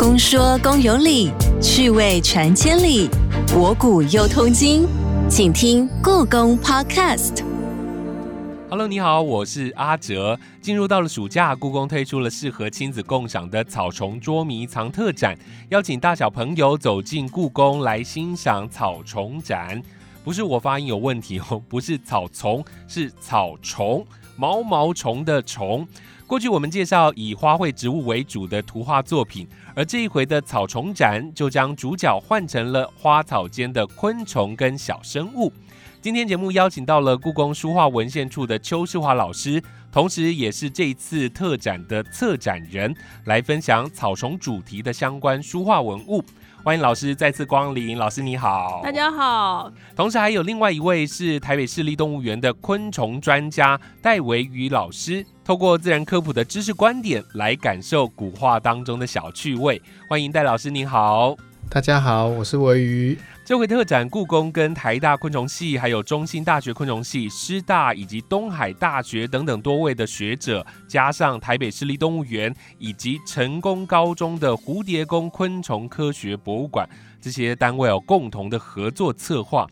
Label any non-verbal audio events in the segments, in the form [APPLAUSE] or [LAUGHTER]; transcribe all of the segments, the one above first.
公说公有理，趣味传千里，博古又通今，请听故宫 Podcast。Hello，你好，我是阿哲。进入到了暑假，故宫推出了适合亲子共享的草虫捉迷藏特展，邀请大小朋友走进故宫来欣赏草虫展。不是我发音有问题哦，不是草丛，是草虫，毛毛虫的虫。过去我们介绍以花卉植物为主的图画作品，而这一回的草虫展就将主角换成了花草间的昆虫跟小生物。今天节目邀请到了故宫书画文献处的邱世华老师，同时也是这一次特展的策展人，来分享草虫主题的相关书画文物。欢迎老师再次光临，老师你好，大家好。同时还有另外一位是台北市立动物园的昆虫专家戴维宇老师，透过自然科普的知识观点来感受古画当中的小趣味。欢迎戴老师，您好。大家好，我是维鱼。这回特展，故宫跟台大昆虫系、还有中兴大学昆虫系、师大以及东海大学等等多位的学者，加上台北市立动物园以及成功高中的蝴蝶宫昆虫科学博物馆这些单位哦，共同的合作策划。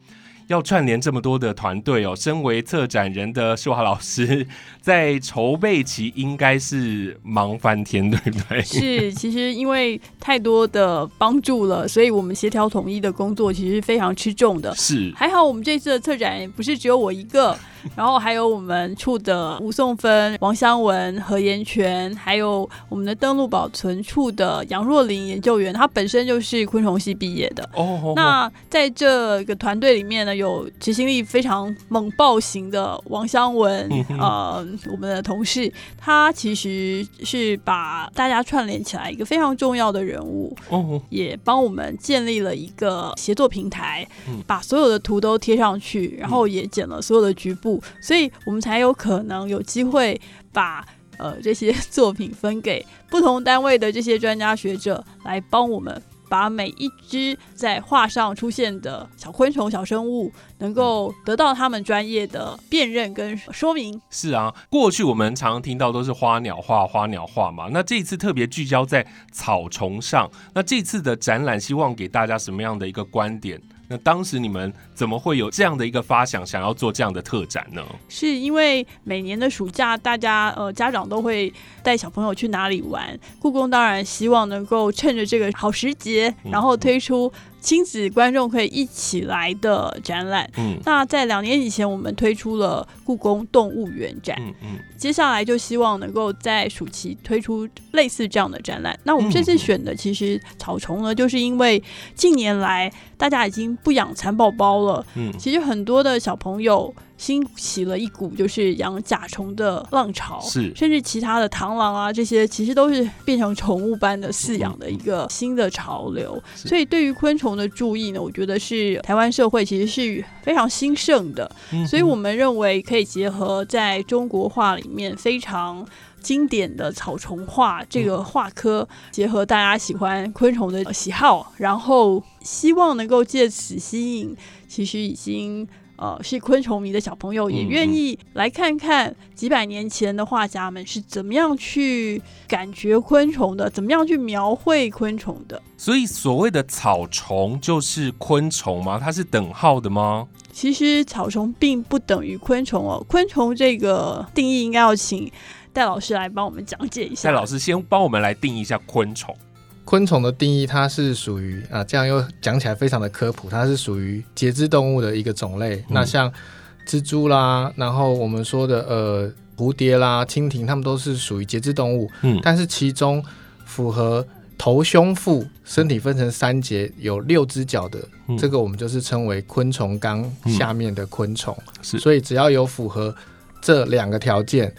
要串联这么多的团队哦，身为策展人的秀华老师，[LAUGHS] 在筹备期应该是忙翻天，对不对？是，其实因为太多的帮助了，所以我们协调统一的工作其实非常吃重的。是，还好我们这次的策展不是只有我一个。然后还有我们处的吴颂芬、王湘文、何延泉，还有我们的登录保存处的杨若琳研究员，他本身就是昆虫系毕业的。哦。那在这个团队里面呢，有执行力非常猛爆型的王湘文，呃，我们的同事，他其实是把大家串联起来一个非常重要的人物。哦。也帮我们建立了一个协作平台，把所有的图都贴上去，然后也剪了所有的局部。所以我们才有可能有机会把呃这些 [LAUGHS] 作品分给不同单位的这些专家学者来帮我们把每一只在画上出现的小昆虫、小生物能够得到他们专业的辨认跟说明。是啊，过去我们常常听到都是花鸟画、花鸟画嘛，那这一次特别聚焦在草虫上。那这次的展览希望给大家什么样的一个观点？那当时你们怎么会有这样的一个发想，想要做这样的特展呢？是因为每年的暑假，大家呃家长都会带小朋友去哪里玩？故宫当然希望能够趁着这个好时节，然后推出。亲子观众可以一起来的展览。嗯，那在两年以前，我们推出了故宫动物园展。嗯嗯，接下来就希望能够在暑期推出类似这样的展览。那我们这次选的其实草虫呢，就是因为近年来大家已经不养蚕宝宝了。嗯，其实很多的小朋友。兴起了一股就是养甲虫的浪潮，是，甚至其他的螳螂啊这些，其实都是变成宠物般的饲养的一个新的潮流。所以对于昆虫的注意呢，我觉得是台湾社会其实是非常兴盛的。所以我们认为可以结合在中国画里面非常经典的草虫画这个画科，结合大家喜欢昆虫的喜好，然后希望能够借此吸引，其实已经。呃，是昆虫迷的小朋友也愿意来看看几百年前的画家们是怎么样去感觉昆虫的，怎么样去描绘昆虫的。所以，所谓的草虫就是昆虫吗？它是等号的吗？其实，草虫并不等于昆虫哦。昆虫这个定义应该要请戴老师来帮我们讲解一下。戴老师先帮我们来定义一下昆虫。昆虫的定义，它是属于啊，这样又讲起来非常的科普，它是属于节肢动物的一个种类。那像蜘蛛啦，然后我们说的呃蝴蝶啦、蜻蜓，它们都是属于节肢动物。嗯，但是其中符合头、胸、腹身体分成三节，有六只脚的，这个我们就是称为昆虫纲下面的昆虫。是，所以只要有符合这两个条件，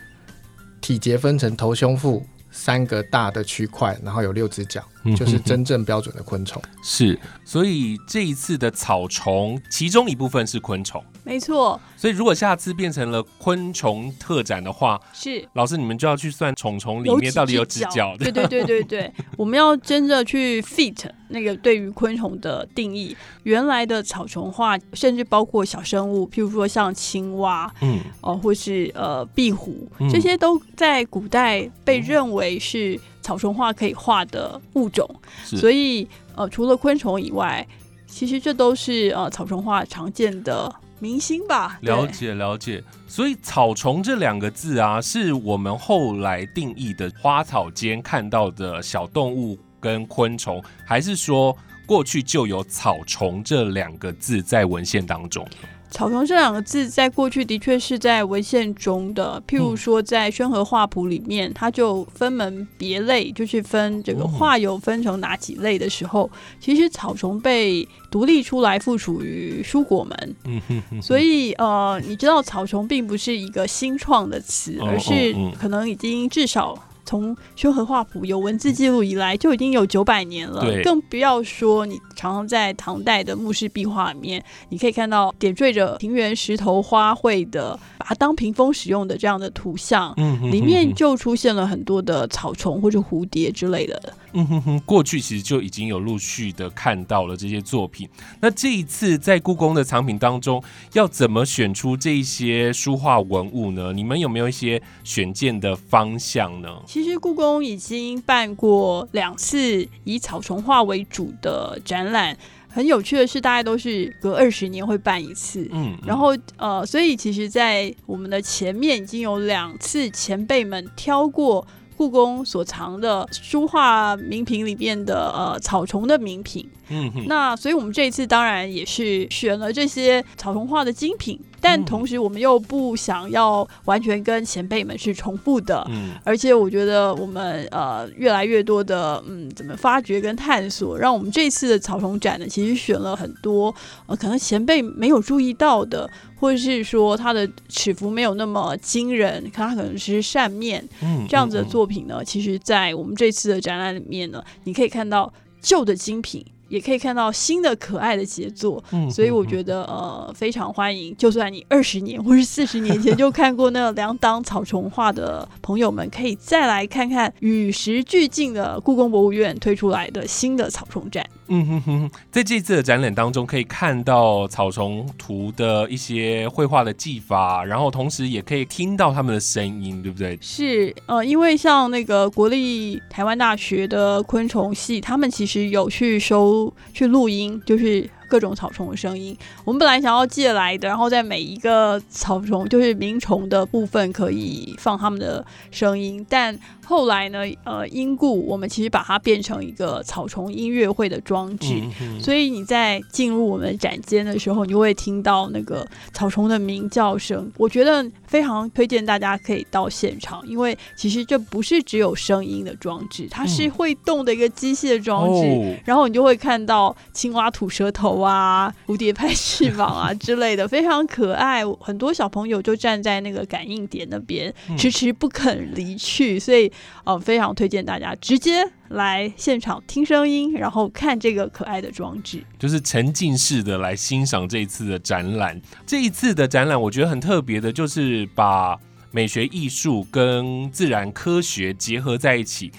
体节分成头、胸、腹。三个大的区块，然后有六只脚，就是真正标准的昆虫。是，所以这一次的草虫，其中一部分是昆虫。没错，所以如果下次变成了昆虫特展的话，是老师你们就要去算虫虫里面到底有几脚。对对对对对，[LAUGHS] 我们要真的去 fit 那个对于昆虫的定义。原来的草虫画，甚至包括小生物，譬如说像青蛙，嗯，哦，或是呃壁虎，这些都在古代被认为是。草虫画可以画的物种，所以呃，除了昆虫以外，其实这都是呃草虫画常见的明星吧？了解了解，所以草虫这两个字啊，是我们后来定义的花草间看到的小动物跟昆虫，还是说过去就有草虫这两个字在文献当中？草丛这两个字在过去的确是在文献中的，譬如说在《宣和画谱》里面，它就分门别类，就是分这个哦画有分成哪几类的时候，其实草丛被独立出来，附属于蔬果门。嗯哼哼，所以呃，你知道草丛并不是一个新创的词，嗯而是可能已经至少。从修和画谱有文字记录以来，就已经有九百年了对，更不要说你常常在唐代的墓室壁画里面，你可以看到点缀着庭园石头花卉的，把它当屏风使用的这样的图像，嗯哼哼里面就出现了很多的草虫或者蝴蝶之类的。嗯哼哼，过去其实就已经有陆续的看到了这些作品。那这一次在故宫的藏品当中，要怎么选出这一些书画文物呢？你们有没有一些选件的方向呢？其实故宫已经办过两次以草虫画为主的展览，很有趣的是，大概都是隔二十年会办一次。嗯，然后呃，所以其实，在我们的前面已经有两次前辈们挑过故宫所藏的书画名品里面的呃草虫的名品。嗯哼，那所以我们这一次当然也是选了这些草虫画的精品，但嗯同时我们又不想要完全跟前辈们是重复的。嗯而且我觉得我们呃越来越多的嗯怎么发掘跟探索，让我们这次的草丛展呢，其实选了很多呃可能前辈没有注意到的，或者是说它的尺幅没有那么惊人，看它可能是扇面嗯这样子的嗯作品呢，其实在我们这次的展览里面呢，你可以看到旧的精品。也可以看到新的可爱的杰作，嗯所以我觉得呃非常欢迎。就算你二十年或是四十年前就看过那两档草虫画的朋友们，可以再来看看与时俱进的故宫博物院推出来的新的草虫展。嗯哼哼，在这次的展览当中，可以看到草虫图的一些绘画的技法，然后同时也可以听到他们的声音，对不对？是呃，因为像那个国立台湾大学的昆虫系，他们其实有去收去录音，就是各种草虫的声音。我们本来想要借来的，然后在每一个草虫就是鸣虫的部分可以放他们的声音，但后来呢，呃，因故我们其实把它变成一个草虫音乐会的装置。嗯所以你在进入我们展间的时候，你就会听到那个草虫的鸣叫声。我觉得非常推荐大家可以到现场，因为其实这不是只有声音的装置，它是嗯会动的一个机械装置。哦然后你就会看到青蛙吐舌头啊、蝴蝶拍翅膀啊之类的，非常可爱。很多小朋友就站在那个感应点那边，嗯迟迟不肯离去，所以呃，非常推荐大家直接来现场听声音，然后看这个可爱的装置。就是沉浸式的来欣赏这一次的展览。这一次的展览，我觉得很特别的，就是把美学艺术跟自然科学结合在一起。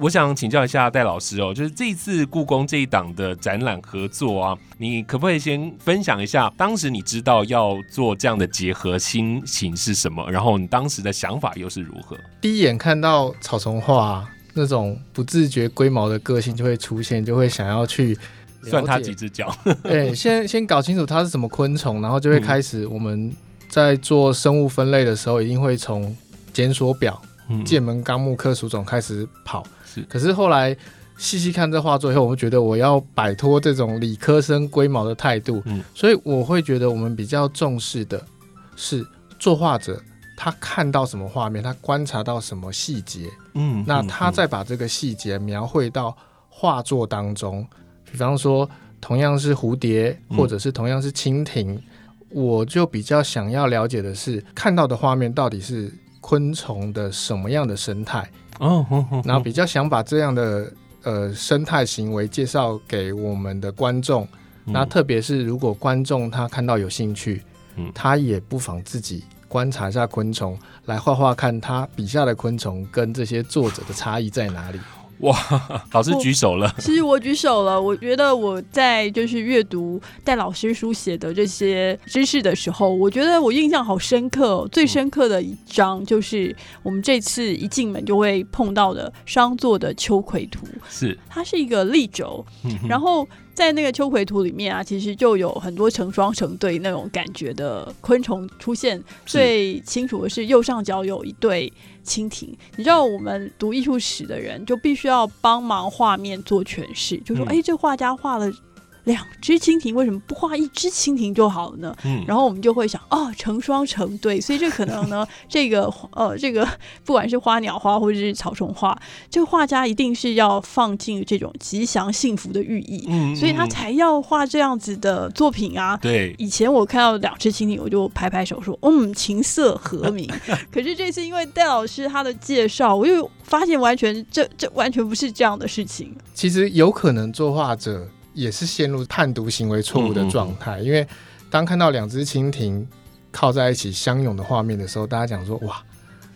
我想请教一下戴老师哦，就是这一次故宫这一档的展览合作啊，你可不可以先分享一下，当时你知道要做这样的结合心情是什么？然后你当时的想法又是如何？第一眼看到草丛画那种不自觉龟毛的个性就会出现，就会想要去算它解几只脚？[LAUGHS] 对，先先搞清楚它是什么昆虫，然后就会开始我们在做生物分类的时候，一定会从检索表、嗯界门纲目科属种开始跑。是。可是后来细细看这画作以后，我们觉得我要摆脱这种理科生龟毛的态度，嗯。所以我会觉得我们比较重视的是作画者他看到什么画面，他观察到什么细节，嗯那他再把这个细节描绘到画作当中，比方说同样是蝴蝶，嗯或者是同样是蜻蜓，我就比较想要了解的是看到的画面到底是昆虫的什么样的生态，哦，然后比较想把这样的呃生态行为介绍给我们的观众。那特别是如果观众他看到有兴趣，嗯他也不妨自己观察一下昆虫，来画画看他笔下的昆虫跟这些作者的差异在哪里。哇，[LAUGHS] 老师举手了。[LAUGHS] 其实我举手了，我觉得我在就是阅读戴老师书写的这些知识的时候，我觉得我印象好深刻、哦。最深刻的一章就是我们这次一进门就会碰到的商座的秋葵图，是。它是一个立轴，然后在那个秋葵图里面啊，其实就有很多成双成对那种感觉的昆虫出现。最清楚的是右上角有一对蜻蜓，你知道我们读艺术史的人就必须要帮忙画面做诠释，就说嗯哎、这画家画了。两只蜻蜓为什么不画一只蜻蜓就好了呢？嗯然后我们就会想，哦，成双成对，所以这可能呢，[LAUGHS] 这个呃，这个不管是花鸟画或者是草虫画，这个画家一定是要放进这种吉祥幸福的寓意，嗯所以他嗯才要画这样子的作品啊。对以前我看到两只蜻蜓，我就拍拍手说：“嗯，琴瑟和鸣。[LAUGHS] ”可是这次因为戴老师他的介绍，我又发现完全这这完全不是这样的事情。其实有可能作画者也是陷入判读行为错误的状态，因为当看到两只蜻蜓靠在一起相拥的画面的时候，大家讲说：“哇，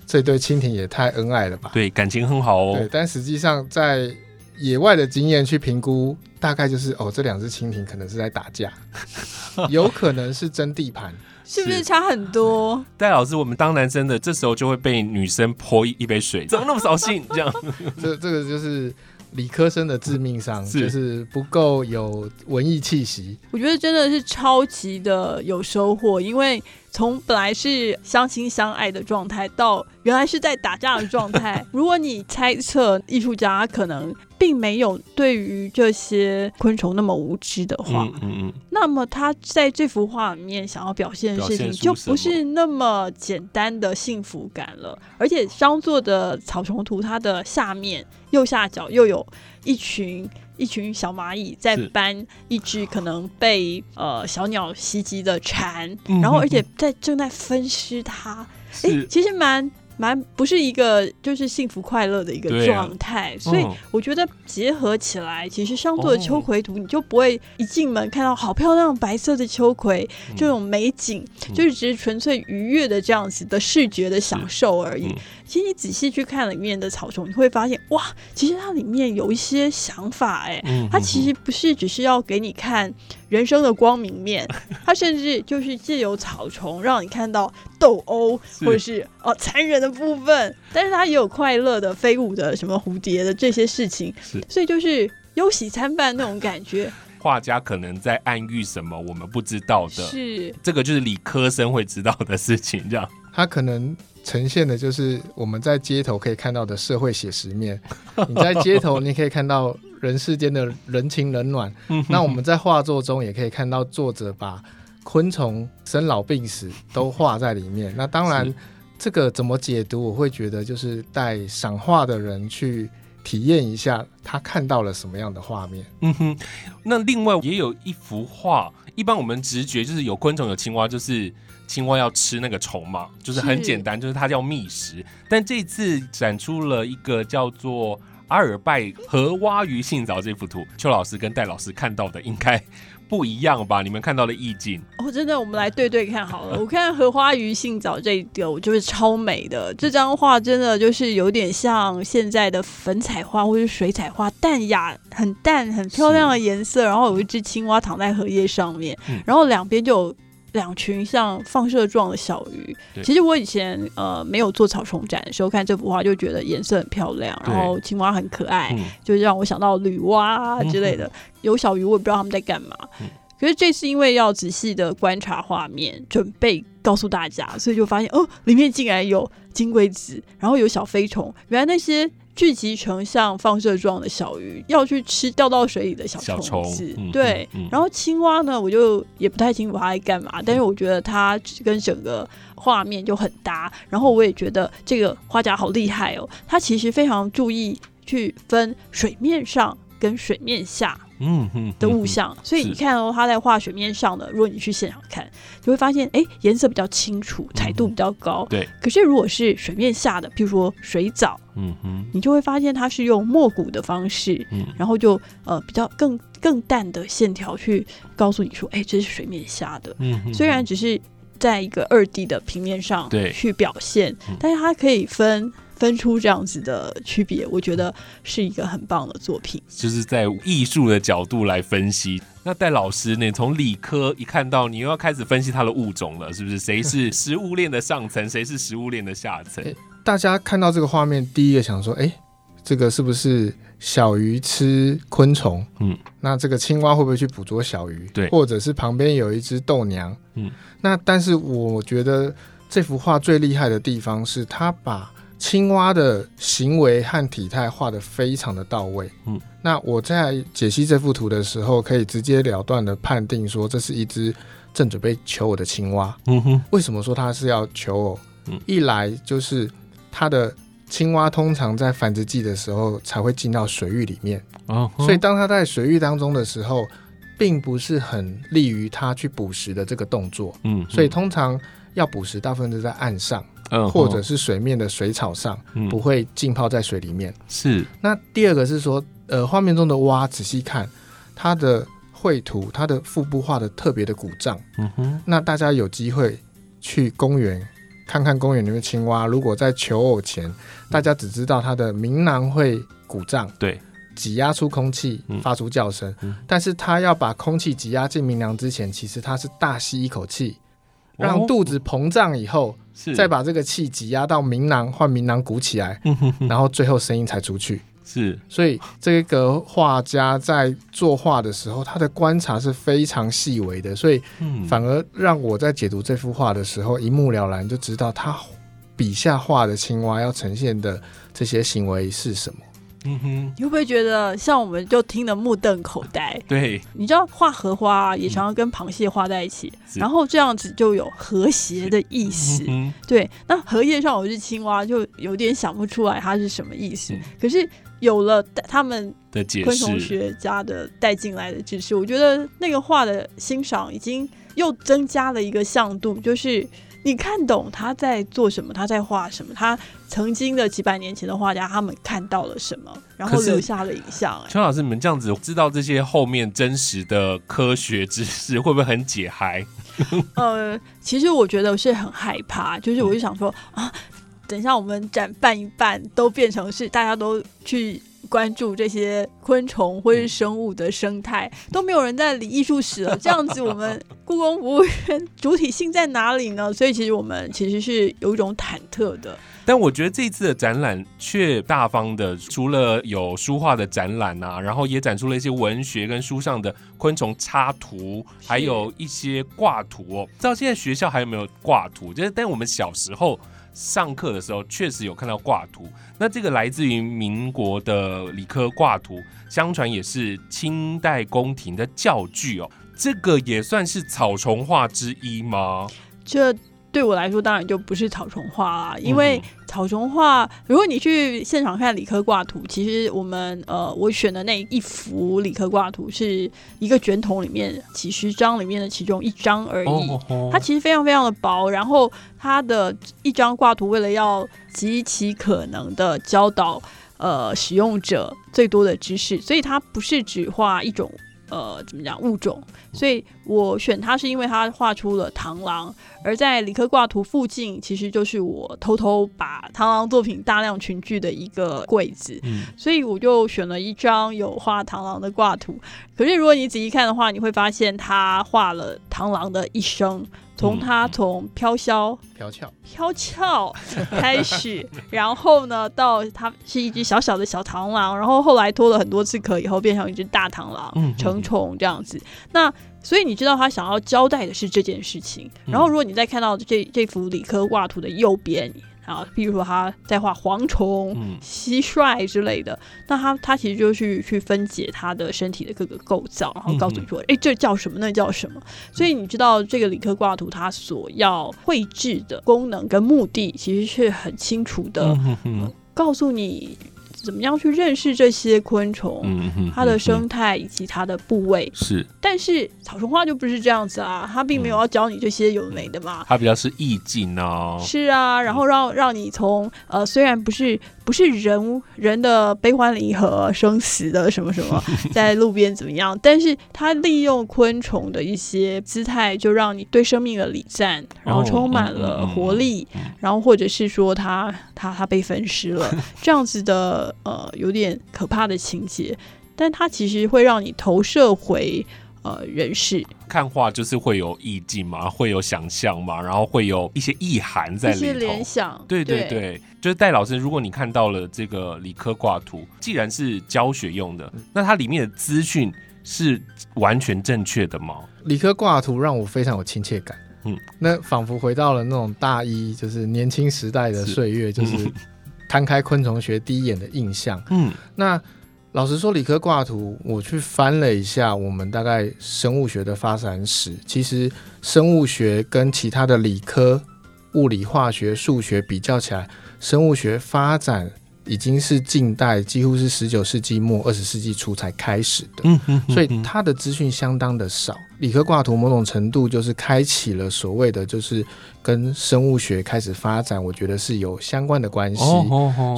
这对蜻蜓也太恩爱了吧？”对，感情很好哦对，哦。但实际上在野外的经验去评估，大概就是哦，这两只蜻蜓可能是在打架，[LAUGHS] 有可能是争地盘。是不是是差很多？戴老师，我们当男生的，这时候就会被女生泼一一杯水，怎么那么扫兴？这样 [LAUGHS] 这这个就是理科生的致命伤，是就是不够有文艺气息。我觉得真的是超级的有收获，因为从本来是相亲相爱的状态，到原来是在打架的状态。[LAUGHS] 如果你猜测艺术家可能并没有对于这些昆虫那么无知的话，嗯嗯嗯，那么他在这幅画里面想要表现的事情就不是那么简单的幸福感了。而且商作的草虫图，它的下面右下角又有一群一群小蚂蚁在搬一只可能被呃小鸟袭击的蝉，嗯然后而且在正在分尸它。哎、是其实蛮。蛮不是一个就是幸福快乐的一个状态，所以嗯。我觉得结合起来，其实商作的秋哦葵图，你就不会一进门看到好漂亮白色的秋葵嗯。这种美景，嗯。就是只是纯粹愉悦的这样子的视觉的享受而已。嗯。其实你仔细去看里面的草丛，你会发现哇，其实它里面有一些想法哎、嗯它其实不是只是要给你看人生的光明面，[LAUGHS] 它甚至就是借由草丛让你看到斗殴或者是哦残忍的部分，但是它也有快乐的飞舞的什么蝴蝶的这些事情，是。所以就是忧喜参半那种感觉。画家可能在暗喻什么我们不知道的，是，这个就是理科生会知道的事情，这样。他可能呈现的就是我们在街头可以看到的社会写实面。你在街头，你可以看到人世间的人情冷暖。那我们在画作中也可以看到作者把昆虫生老病死都画在里面。[LAUGHS] 那当然，这个怎么解读，我会觉得就是带赏画的人去体验一下他看到了什么样的画面。嗯哼，那另外也有一幅画，一般我们直觉就是有昆虫有青蛙，就是青蛙要吃那个虫嘛，就是很简单，就是它叫觅食。但这次展出了一个叫做阿尔拜河蛙鱼性藻这幅图，邱老师跟戴老师看到的应该不一样吧？你们看到的意境哦，真的，我们来对对看好了。[LAUGHS] 我看荷花鱼性藻这一个，我就是超美的。这张画真的就是有点像现在的粉彩画或是水彩画，淡雅、很淡、很漂亮的颜色。然后有一只青蛙躺在荷叶上面，嗯然后两边就有两群像放射状的小鱼。其实我以前呃没有做草虫展的时候看这幅画，就觉得颜色很漂亮，然后青蛙很可爱，嗯就让我想到女娲啊之类的。有小鱼，我也不知道他们在干嘛。嗯可是这次因为要仔细的观察画面，准备告诉大家，所以就发现哦，里面竟然有金龟子，然后有小飞虫，原来那些。聚集成像放射状的小鱼，要去吃掉到水里的小小虫虫子。嗯对，嗯嗯然后青蛙呢，我就也不太清楚它在干嘛，但是我觉得它跟整个画面就很搭。然后我也觉得这个画家好厉害哦，他其实非常注意去分水面上跟水面下嗯哼的物象，所以你看哦，他在画水面上的，如果你去现场看，就会发现，哎，颜色比较清楚，彩度比较高。对，可是如果是水面下的，譬如说水藻，嗯哼。你就会发现它是用墨骨的方式，嗯。然后就呃比较更更淡的线条去告诉你说，哎，这是水面下的。嗯哼。虽然只是在一个二 D 的平面上对。去表现嗯，但是它可以分分出这样子的区别，我觉得是一个很棒的作品。就是在艺术的角度来分析。那戴老师，你从理科一看到，你又要开始分析它的物种了，是不是？谁是 [LAUGHS] 食物链的上层，谁是食物链的下层？大家看到这个画面，第一个想说，哎，这个是不是小鱼吃昆虫？嗯，那这个青蛙会不会去捕捉小鱼？对，或者是旁边有一只豆娘？嗯，那但是我觉得这幅画最厉害的地方是，它把青蛙的行为和体态画的非常的到位。嗯，那我在解析这幅图的时候，可以直截了断的判定说，这是一只正准备求偶的青蛙。嗯哼，为什么说它是要求偶？嗯，一来就是。它的青蛙通常在繁殖季的时候才会进到水域里面，哦，所以当它在水域当中的时候，并不是很利于它去捕食的这个动作，嗯，所以通常要捕食，大部分都在岸上，嗯，或者是水面的水草上，不会浸泡在水里面。是。那第二个是说，呃，画面中的蛙仔细看它的绘图，它的腹部画的特别的鼓胀，嗯哼。那大家有机会去公园。看看公园里面青蛙，如果在求偶前，大家只知道它的鸣囊会鼓胀，对，挤压出空气，发出叫声。但是它要把空气挤压进鸣囊之前，其实它是大吸一口气，让肚子膨胀以后，再把这个气挤压到鸣囊，换鸣囊鼓起来，然后最后声音才出去。是，所以这个画家在作画的时候，他的观察是非常细微的，所以反而让我在解读这幅画的时候一目了然，就知道他笔下画的青蛙要呈现的这些行为是什么。嗯哼，你会不会觉得像我们就听得目瞪口呆？对，你知道画荷花也常常跟螃蟹画在一起，然后这样子就有和谐的意思。对，那荷叶上有只青蛙，就有点想不出来它是什么意思。可是。有了他们的昆虫学家的带进来的知识，我觉得那个画的欣赏已经又增加了一个向度，就是你看懂他在做什么，他在画什么，他曾经的几百年前的画家他们看到了什么，然后留下了影像。邱老师，你们这样子知道这些后面真实的科学知识，会不会很解嗨？[LAUGHS] 呃，其实我觉得是很害怕，就是我就想说啊。等一下，我们展办一办都变成是大家都去关注这些昆虫或是生物的生态，都没有人在理艺术史了。这样子，我们 [LAUGHS] 故宫博物院主体性在哪里呢？所以，其实我们其实是有一种忐忑的。但我觉得这次的展览却大方的，除了有书画的展览啊，然后也展出了一些文学跟书上的昆虫插图，还有一些挂图哦。不知道现在学校还有没有挂图？就是但我们小时候。上课的时候确实有看到挂图，那这个来自于民国的理科挂图，相传也是清代宫廷的教具哦。这个也算是草虫画之一吗？这。对我来说，当然就不是草虫画啦，因为草虫画，如果你去现场看理科挂图，其实我们呃，我选的那一幅理科挂图是一个卷筒里面几十张里面的其中一张而已，它其实非常非常的薄，然后它的一张挂图为了要极其可能的教导呃使用者最多的知识，所以它不是只画一种。呃，怎么讲物种？所以我选它是因为它画出了螳螂，而在理科挂图附近，其实就是我偷偷把螳螂作品大量群聚的一个柜子，所以我就选了一张有画螳螂的挂图。可是如果你仔细看的话，你会发现他画了螳螂的一生。从它从飘萧飘翘飘翘开始，[LAUGHS] 然后呢，到它是一只小小的小螳螂，然后后来脱了很多次壳以后，变成一只大螳螂，成虫这样子。那所以你知道他想要交代的是这件事情。然后如果你再看到这这幅理科挂图的右边。啊，比如说他在画蝗虫、蟋蟀之类的，那他他其实就去去分解他的身体的各个构造，然后告诉你说，哎，这叫什么？那叫什么？所以你知道这个理科挂图它所要绘制的功能跟目的，其实是很清楚的，告诉你。怎么样去认识这些昆虫？它的生态以及它的部位是，但是草虫画就不是这样子啊，它并没有要教你这些有没的嘛，它比较是意境哦。是啊，然后让让你从呃，虽然不是不是人人的悲欢离合、生死的什么什么，[LAUGHS] 在路边怎么样？但是它利用昆虫的一些姿态，就让你对生命的礼赞，然后充满了活力，然后或者是说它它它被分尸了，[LAUGHS] 这样子的呃有点可怕的情节，但它其实会让你投射回。呃，人士看画就是会有意境嘛，会有想象嘛，然后会有一些意涵在里头。一些联想，对对对，就是戴老师，如果你看到了这个理科挂图，既然是教学用的，那它里面的资讯是完全正确的吗？理科挂图让我非常有亲切感，嗯，那仿佛回到了那种大一，就是年轻时代的岁月，就是摊开昆虫学第一眼的印象，嗯，那。老实说，理科挂图，我去翻了一下我们大概生物学的发展史。其实生物学跟其他的理科、物理、化学、数学比较起来，生物学发展已经是近代，几乎是十九世纪末二十世纪初才开始的。嗯嗯。所以它的资讯相当的少。理科挂图某种程度就是开启了所谓的，就是跟生物学开始发展，我觉得是有相关的关系。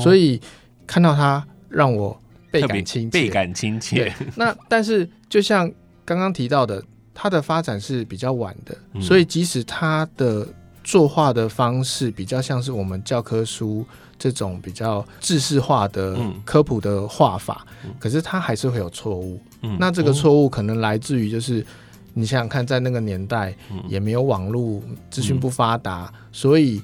所以看到它让我。倍感亲切，倍感亲切。那但是，就像刚刚提到的，它的发展是比较晚的，所以即使它的作画的方式比较像是我们教科书这种比较知识化的科普的画法，可是它还是会有错误。那这个错误可能来自于就是你想想看，在那个年代也没有网络，资讯不发达，所以。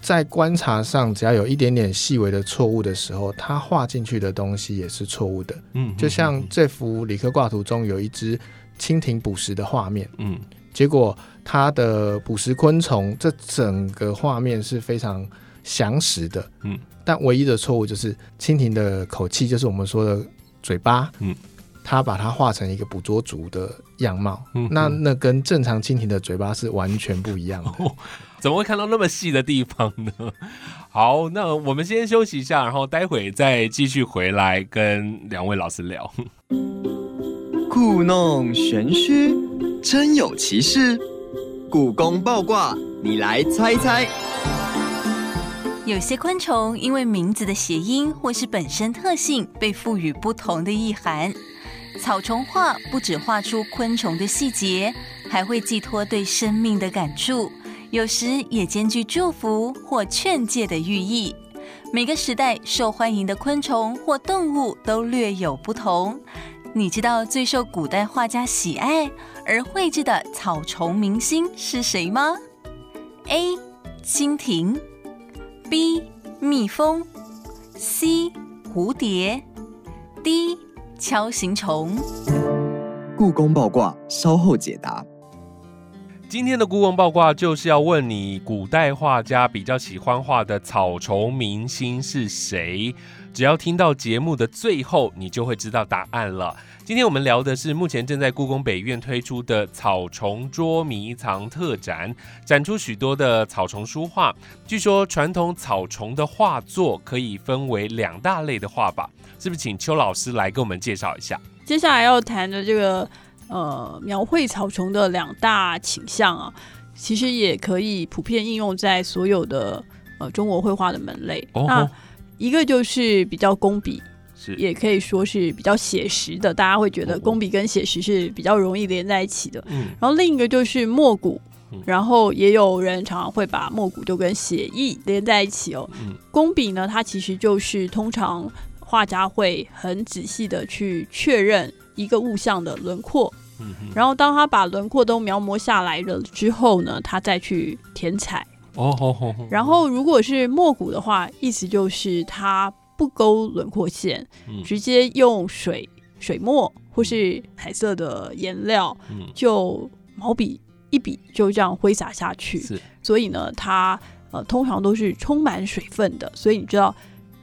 在观察上，只要有一点点细微的错误的时候，他画进去的东西也是错误的。嗯，就像这幅理科挂图中有一只蜻蜓捕食的画面，嗯，结果它的捕食昆虫，这整个画面是非常详实的，嗯，但唯一的错误就是蜻蜓的口气，就是我们说的嘴巴，嗯，它把它画成一个捕捉足的样貌，嗯，那那跟正常蜻蜓的嘴巴是完全不一样的。[LAUGHS] [LAUGHS] 怎么会看到那么细的地方呢？[LAUGHS] 好，那我们先休息一下，然后待会再继续回来跟两位老师聊。[LAUGHS] 故弄玄虚，真有其事。故宫爆卦，你来猜猜。有些昆虫因为名字的谐音或是本身特性，被赋予不同的意涵。草虫画不只画出昆虫的细节，还会寄托对生命的感触。有时也兼具祝福或劝诫的寓意。每个时代受欢迎的昆虫或动物都略有不同。你知道最受古代画家喜爱而绘制的草虫明星是谁吗？A. 蜻蜓 B. 蜜蜂 C. 蝴蝶 D. 锹形虫。故宫爆卦，稍后解答。今天的故宫爆卦就是要问你，古代画家比较喜欢画的草虫明星是谁？只要听到节目的最后，你就会知道答案了。今天我们聊的是目前正在故宫北院推出的草虫捉迷藏特展，展出许多的草虫书画。据说传统草虫的画作可以分为两大类的画法，是不是？请邱老师来给我们介绍一下。接下来要谈的这个。呃，描绘草虫的两大倾向啊，其实也可以普遍应用在所有的呃中国绘画的门类。那一个就是比较工笔，是也可以说是比较写实的，大家会觉得工笔跟写实是比较容易连在一起的。嗯，然后另一个就是墨骨，然后也有人常常会把墨骨就跟写意连在一起哦。嗯，工笔呢，它其实就是通常画家会很仔细的去确认。一个物象的轮廓，然后当他把轮廓都描摹下来了之后呢，他再去填彩。哦，然后如果是墨骨的话，意思就是他不勾轮廓线，直接用水水墨或是彩色的颜料，就毛笔一笔就这样挥洒下去。所以呢，它呃通常都是充满水分的。所以你知道，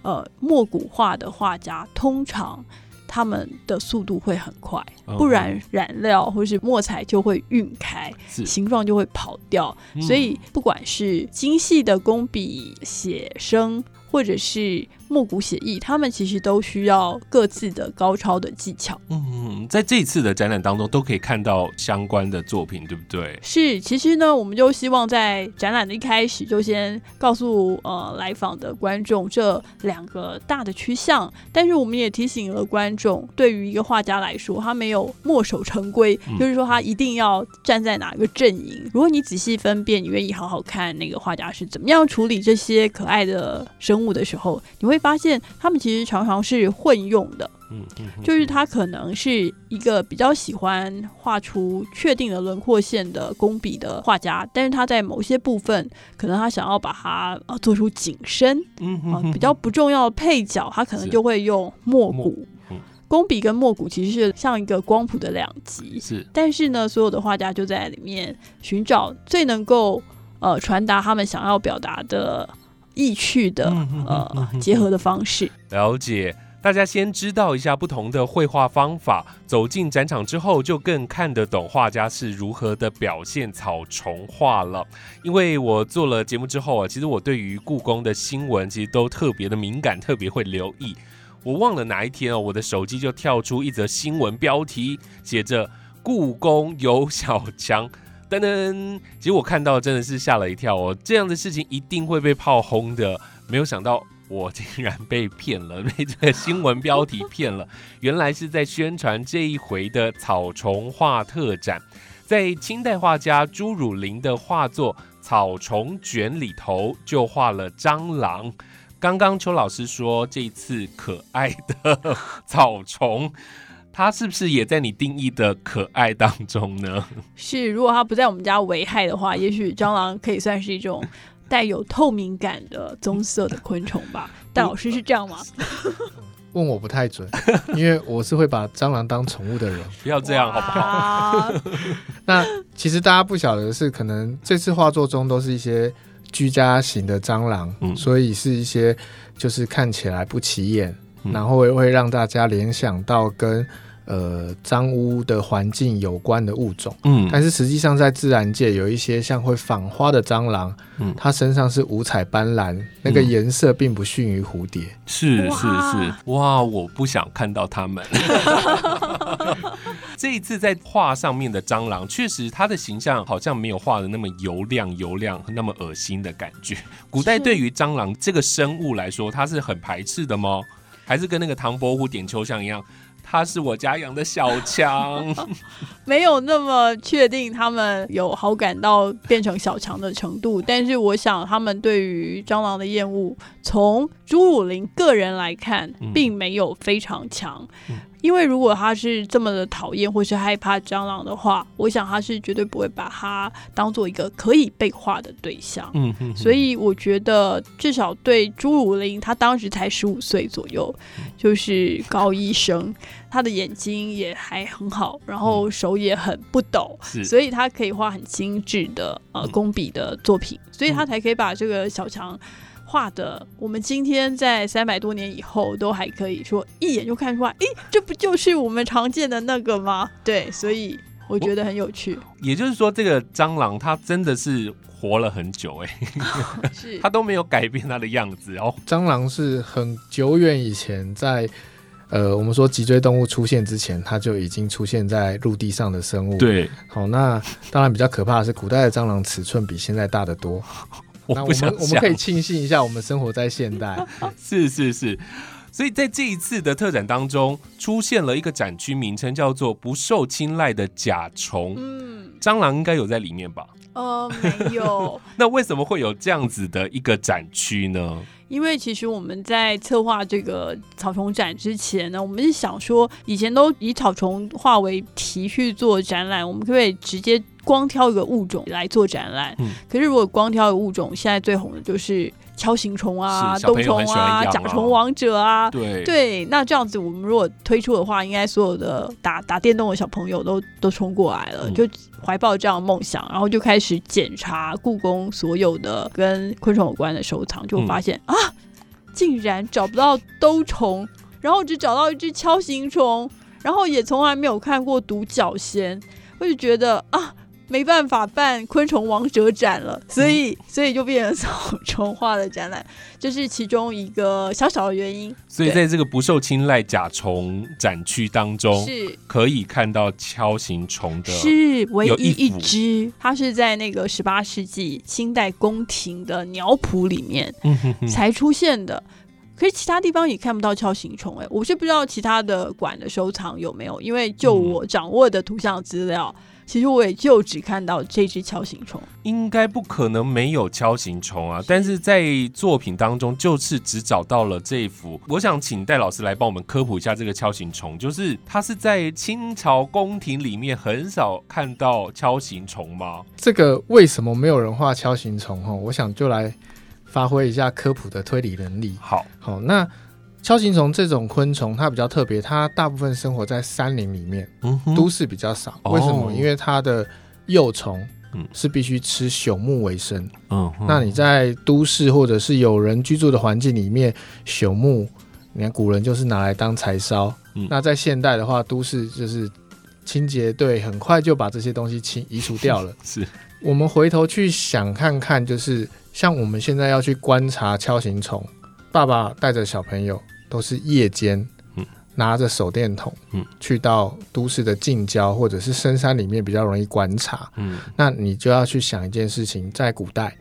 呃，墨古画的画家通常。他们的速度会很快，不然染料或是墨彩就会晕开，形状就会跑掉。所以不管是精细的工笔写生，或者是莫古写意，他们其实都需要各自的高超的技巧。嗯，在这一次的展览当中都可以看到相关的作品，对不对？是，其实呢，我们就希望在展览的一开始就先告诉呃来访的观众这两个大的趋向，但是我们也提醒了观众，对于一个画家来说，他没有墨守成规，嗯就是说他一定要站在哪个阵营。如果你仔细分辨，你愿意好好看那个画家是怎么样处理这些可爱的生物的时候，你会发现他们其实常常是混用的。嗯就是他可能是一个比较喜欢画出确定的轮廓线的工笔的画家，但是他在某些部分，可能他想要把它呃做出景深啊、嗯嗯比较不重要的配角，他可能就会用墨墨骨嗯。工笔跟墨骨其实是像一个光谱的两极，是但是呢，所有的画家就在里面寻找最能够呃传达他们想要表达的意趣的呃结合的方式。了解。大家先知道一下不同的绘画方法，走进展场之后，就更看得懂画家是如何的表现草虫画了。因为我做了节目之后啊，其实我对于故宫的新闻其实都特别的敏感，特别会留意。我忘了哪一天哦，我的手机就跳出一则新闻标题，写着“故宫有小强”。噔噔，其实我看到真的是吓了一跳哦，这样的事情一定会被炮轰的。没有想到我竟然被骗了，被这个新闻标题骗了。[LAUGHS] 原来是在宣传这一回的草虫画特展，在清代画家朱汝霖的画作《草虫卷》里头就画了蟑螂。刚刚邱老师说，这次可爱的 [LAUGHS] 草虫，它是不是也在你定义的可爱当中呢？[LAUGHS] 是，如果它不在我们家危害的话，[LAUGHS] 也许蟑螂可以算是一种带有透明感的棕色的昆虫吧。[LAUGHS] 但老师是这样吗？问我不太准，因为我是会把蟑螂当宠物的人。不要这样好不好？好？那其实大家不晓得的是，可能这次画作中都是一些居家型的蟑螂，嗯所以是一些就是看起来不起眼，嗯然后会会让大家联想到跟呃脏污的环境有关的物种。嗯但是实际上，在自然界有一些像会访花的蟑螂，嗯它身上是五彩斑斓，那个嗯颜色并不逊于蝴蝶。是是是，哇！我不想看到它们。[LAUGHS] 这一次在画上面的蟑螂，确实它的形象好像没有画的那么油亮油亮，那么恶心的感觉。古代对于蟑螂这个生物来说，它是很排斥的吗？还是跟那个唐伯虎点秋香一样，它是我家养的小强？[LAUGHS] 没有那么确定他们有好感到变成小强的程度，但是我想他们对于蟑螂的厌恶，从朱武林个人来看嗯，并没有非常强。嗯因为如果他是这么的讨厌或是害怕蟑螂的话，我想他是绝对不会把它当做一个可以被画的对象。嗯嗯所以我觉得，至少对朱如林，他当时才十五岁左右，就是高一生，他的眼睛也还很好，然后手也很不抖，是所以他可以画很精致的呃嗯工笔的作品，所以他才可以把这个小强。画的，我们今天在三百多年以后都还可以说一眼就看出来，诶，这不就是我们常见的那个吗？对，所以我觉得很有趣。也就是说，这个蟑螂它真的是活了很久哎、[LAUGHS] 是它都没有改变它的样子哦。蟑螂是很久远以前在。呃，我们说脊椎动物出现之前，它就已经出现在陆地上的生物。，对，好，那当然比较可怕的是，古代的蟑螂尺寸比现在大得多。那 [LAUGHS] 我我不想们我们可以庆幸一下，我们生活在现代。[LAUGHS] 是是是，所以在这一次的特展当中，出现了一个展区名称叫做“不受青睐的甲虫”，嗯，蟑螂应该有在里面吧？呃，没有。[LAUGHS] 那为什么会有这样子的一个展区呢？因为其实我们在策划这个草虫展之前呢，我们是想说，以前都以草虫画为题去做展览，我们可不可以直接光挑一个物种来做展览？嗯可是如果光挑一个物种，现在最红的就是锹形虫啊、是小冬虫啊、甲虫王者啊。对对，那这样子，我们如果推出的话，应该所有的打打电动的小朋友都都冲过来了，嗯就怀抱这样的梦想，然后就开始检查故宫所有的跟昆虫有关的收藏，就发现、啊，竟然找不到兜虫，然后只找到一只锹形虫，然后也从来没有看过独角仙，我就觉得啊。没办法办昆虫王者展了，所以所以就变成草虫画的展览，这是其中一个小小的原因。所以在这个不受青睐甲虫展区当中，是。可以看到锹形虫的，是唯一一只，它是在那个十八世纪清代宫廷的鸟谱里面才出现的。可是其他地方也看不到锹形虫，哎，我是不知道其他的馆的收藏有没有，因为就嗯。我掌握的图像资料，其实我也就只看到这只锹形虫。应该不可能没有锹形虫啊，但是在作品当中就是只找到了这一幅。我想请戴老师来帮我们科普一下这个锹形虫，就是它是在清朝宫廷里面很少看到锹形虫吗？这个为什么没有人画锹形虫？哈，我想就来发挥一下科普的推理能力。好，好，那锹形虫这种昆虫，它比较特别，它大部分生活在山林里面，嗯都市比较少。哦为什么？因为它的幼虫嗯是必须吃朽木为生。嗯那你在都市或者是有人居住的环境里面，朽木，你看古人就是拿来当柴烧。嗯那在现代的话，都市就是清洁队很快就把这些东西清移除掉了。[LAUGHS] 是我们回头去想看看，就是像我们现在要去观察锹形虫，爸爸带着小朋友都是夜间，嗯。拿着手电筒，嗯。去到都市的近郊或者是深山里面比较容易观察。嗯。那你就要去想一件事情，在古代，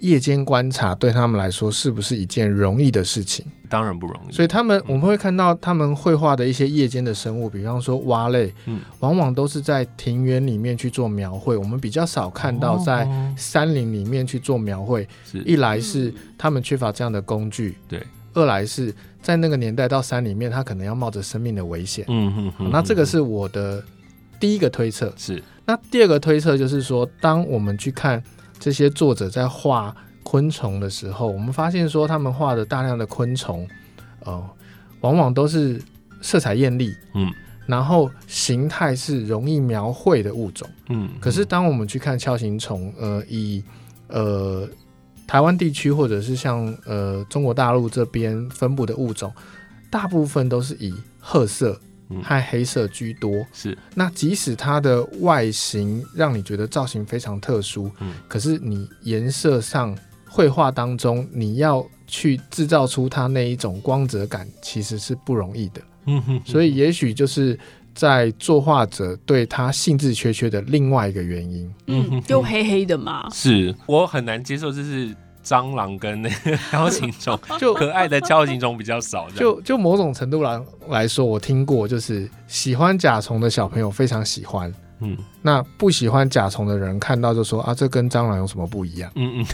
夜间观察对他们来说是不是一件容易的事情？当然不容易，所以他们我们会看到他们绘画的一些夜间的生物，比方说蛙类，嗯。往往都是在庭园里面去做描绘，我们比较少看到在哦山林里面去做描绘。是。一来是他们缺乏这样的工具，对；二来是在那个年代到山里面，他可能要冒着生命的危险。嗯哼哼那这个是我的第一个推测。是那第二个推测就是说，当我们去看这些作者在画昆虫的时候，我们发现说他们画的大量的昆虫，呃，往往都是色彩艳丽，嗯，然后形态是容易描绘的物种。嗯，可是当我们去看锹形虫，呃，以呃台湾地区或者是像呃中国大陆这边分布的物种，大部分都是以褐色嗯和黑色居多。是那即使它的外形让你觉得造型非常特殊，嗯可是你颜色上绘画当中，你要去制造出它那一种光泽感，其实是不容易的。嗯哼，所以也许就是在作画者对他兴致缺缺的另外一个原因。嗯，就黑黑的嘛。是我很难接受，就是蟑螂跟那个锹形虫，[LAUGHS] 就可爱的锹形虫比较少，就就某种程度来来说，我听过，就是喜欢甲虫的小朋友非常喜欢，嗯那不喜欢甲虫的人看到就说啊，这跟蟑螂有什么不一样？嗯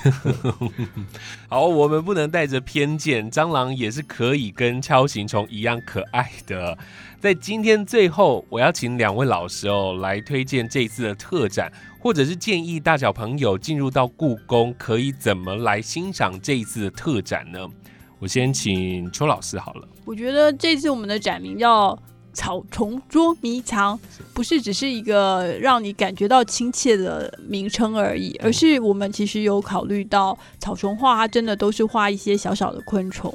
嗯，[LAUGHS] 好，我们不能带着偏见，蟑螂也是可以跟锹形虫一样可爱的。在今天最后，我要请两位老师哦来推荐这次的特展，或者是建议大小朋友进入到故宫可以怎么来欣赏这一次的特展呢？我先请邱老师好了。我觉得这次我们的展名叫“草虫捉迷藏”，不是只是一个让你感觉到亲切的名称而已，而是我们其实有考虑到草虫画，它真的都是画一些小小的昆虫，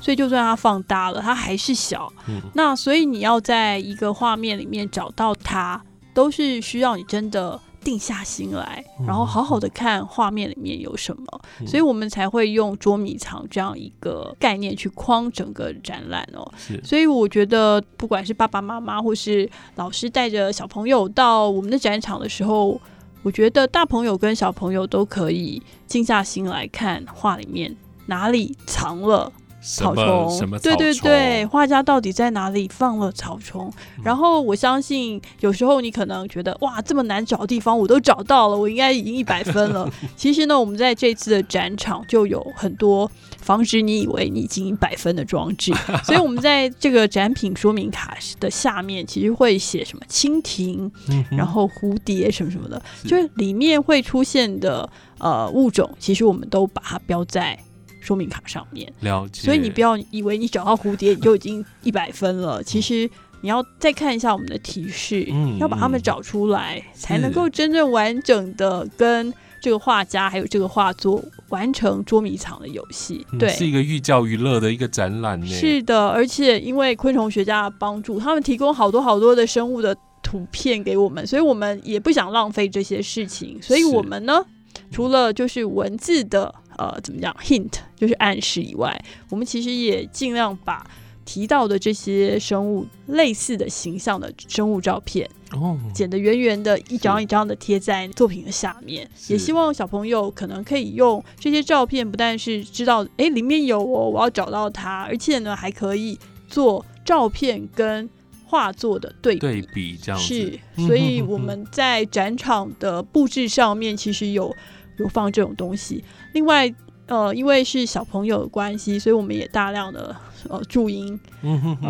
所以就算它放大了，它还是小。嗯那所以你要在一个画面里面找到它，都是需要你真的。定下心来，然后好好的看画面里面有什么，嗯。所以我们才会用捉迷藏这样一个概念去框整个展览哦。是。所以我觉得，不管是爸爸妈妈或是老师带着小朋友到我们的展场的时候，我觉得大朋友跟小朋友都可以静下心来看画里面哪里藏了草虫，什么对对对，画家到底在哪里放了草虫？嗯然后我相信有时候你可能觉得哇，这么难找的地方我都找到了，我应该已经一百分了。[LAUGHS] 其实呢，我们在这次的展场就有很多防止你以为你已经一百分的装置，[LAUGHS] 所以我们在这个展品说明卡的下面其实会写什么蜻蜓，嗯然后蝴蝶什么什么的，是就是里面会出现的呃物种，其实我们都把它标在说明卡上面。了解，所以你不要以为你找到蝴蝶你就已经 [LAUGHS] 一百分了，其实你要再看一下我们的提示，嗯要把它们找出来，才能够真正完整的跟这个画家还有这个画作完成捉迷藏的游戏。对，嗯是一个寓教于乐的一个展览呢。是的，而且因为昆虫学家的帮助，他们提供好多好多的生物的。图片给我们，所以我们也不想浪费这些事情，所以我们呢，除了就是文字的呃怎么讲 hint 就是暗示以外，我们其实也尽量把提到的这些生物类似的形象的生物照片，哦，剪得圆圆的，一张一张的贴在作品的下面，也希望小朋友可能可以用这些照片，不但是知道哎里面有哦，我要找到它，而且呢还可以做照片跟画作的对比。对比这样子是，嗯所以我们在展场的布置上面其实有有放这种东西。另外，呃，因为是小朋友的关系，所以我们也大量的呃注音，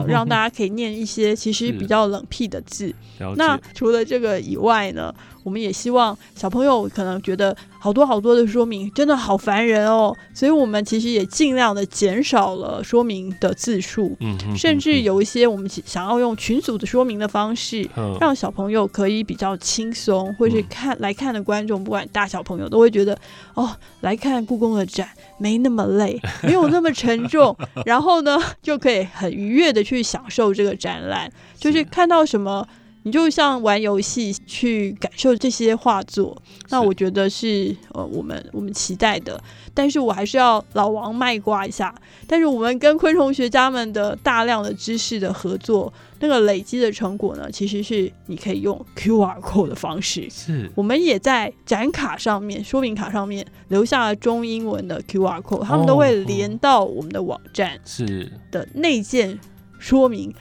让大家可以念一些其实比较冷僻的字。那，除了这个以外呢，我们也希望小朋友可能觉得好多好多的说明真的好烦人哦，所以我们其实也尽量的减少了说明的字数，嗯哼甚至有一些我们想要用群组的说明的方式，嗯让小朋友可以比较轻松，或是嗯看、来看的观众，不管大小朋友，都会觉得哦，来看故宫的展没那么累，没有那么沉重，[LAUGHS] 然后呢，就可以很愉悦的去享受这个展览，就是是看到什么。你就像玩游戏去感受这些画作，那我觉得是呃我们我们期待的。但是我还是要老王卖瓜一下，但是我们跟昆虫学家们的大量的知识的合作，那个累积的成果呢，其实是你可以用 QR code 的方式。是我们也在展卡上面、说明卡上面留下了中英文的 QR code，他们都会哦连到我们的网站是的内建说明，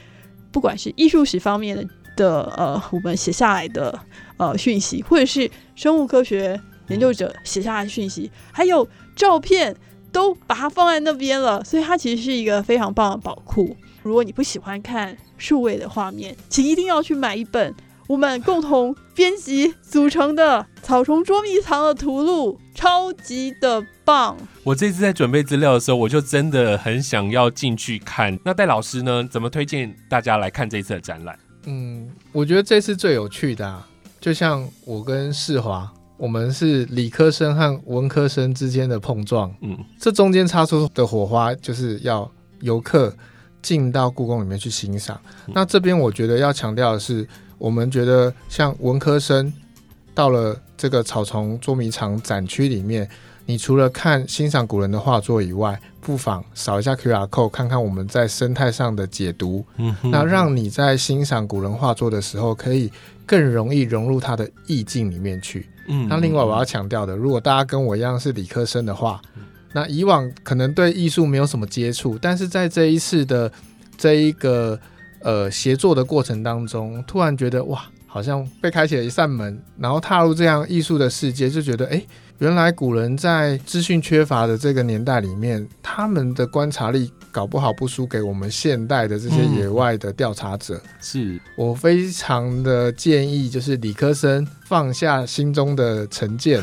不管是艺术史方面的的呃，我们写下来的呃讯息，或者是生物科学研究者写下来的讯息，还有照片，都把它放在那边了，所以它其实是一个非常棒的宝库。如果你不喜欢看数位的画面，请一定要去买一本我们共同编辑组成的《草丛捉迷藏》的图录，超级的棒。我这次在准备资料的时候，我就真的很想要进去看。那戴老师呢，怎么推荐大家来看这次的展览？嗯，我觉得这次最有趣的、啊，就像我跟世华，我们是理科生和文科生之间的碰撞，嗯，这中间擦出的火花，就是要游客进到故宫里面去欣赏。嗯。那这边我觉得要强调的是，我们觉得像文科生到了这个草丛捉迷藏展区里面，你除了看欣赏古人的画作以外，不妨扫一下 QR code，看看我们在生态上的解读。嗯哼那让你在欣赏古人画作的时候，可以更容易融入他的意境里面去。嗯那另外我要强调的，如果大家跟我一样是理科生的话，那以往可能对艺术没有什么接触，但是在这一次的这一个呃协作的过程当中，突然觉得哇，好像被开启了一扇门，然后踏入这样艺术的世界，就觉得诶，原来古人在资讯缺乏的这个年代里面，他们的观察力搞不好不输给我们现代的这些嗯野外的调查者。是我非常的建议，就是理科生放下心中的成见，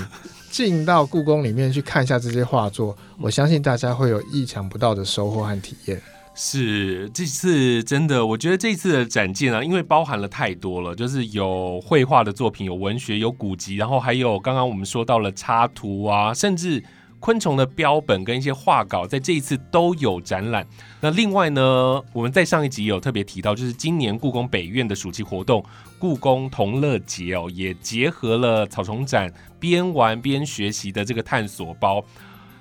进到故宫里面去看一下这些画作，我相信大家会有意想不到的收获和体验。是，这次真的，我觉得这次的展件啊，因为包含了太多了，就是有绘画的作品，有文学，有古籍，然后还有刚刚我们说到了插图啊，甚至昆虫的标本跟一些画稿，在这一次都有展览。那另外呢，我们在上一集有特别提到，就是今年故宫北院的暑期活动——故宫同乐节哦，也结合了草丛展边玩边学习的这个探索包。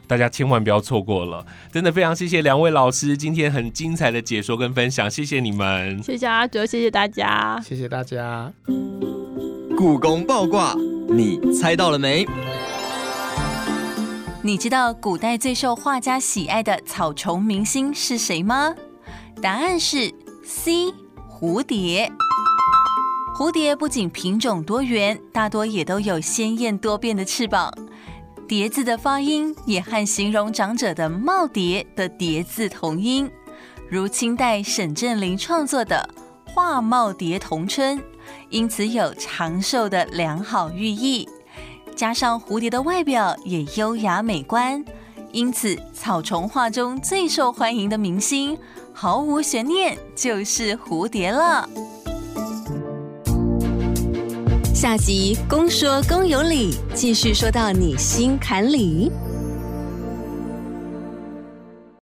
大家千万不要错过了，真的非常谢谢两位老师今天很精彩的解说跟分享，谢谢你们。谢谢阿哲，谢谢大家。谢谢大家。故宫爆卦，你猜到了没？你知道古代最受画家喜爱的草虫明星是谁吗？答案是 C，蝴蝶。蝴蝶不仅品种多元，大多也都有鲜艳多变的翅膀。蝶字的发音也和形容长者的耄耋的蝶字同音，如清代沈振林创作的《画耄耋同春》，因此有长寿的良好寓意。加上蝴蝶的外表也优雅美观，因此草虫画中最受欢迎的明星，毫无悬念就是蝴蝶了。下集公说公有理，继续说到你心坎里。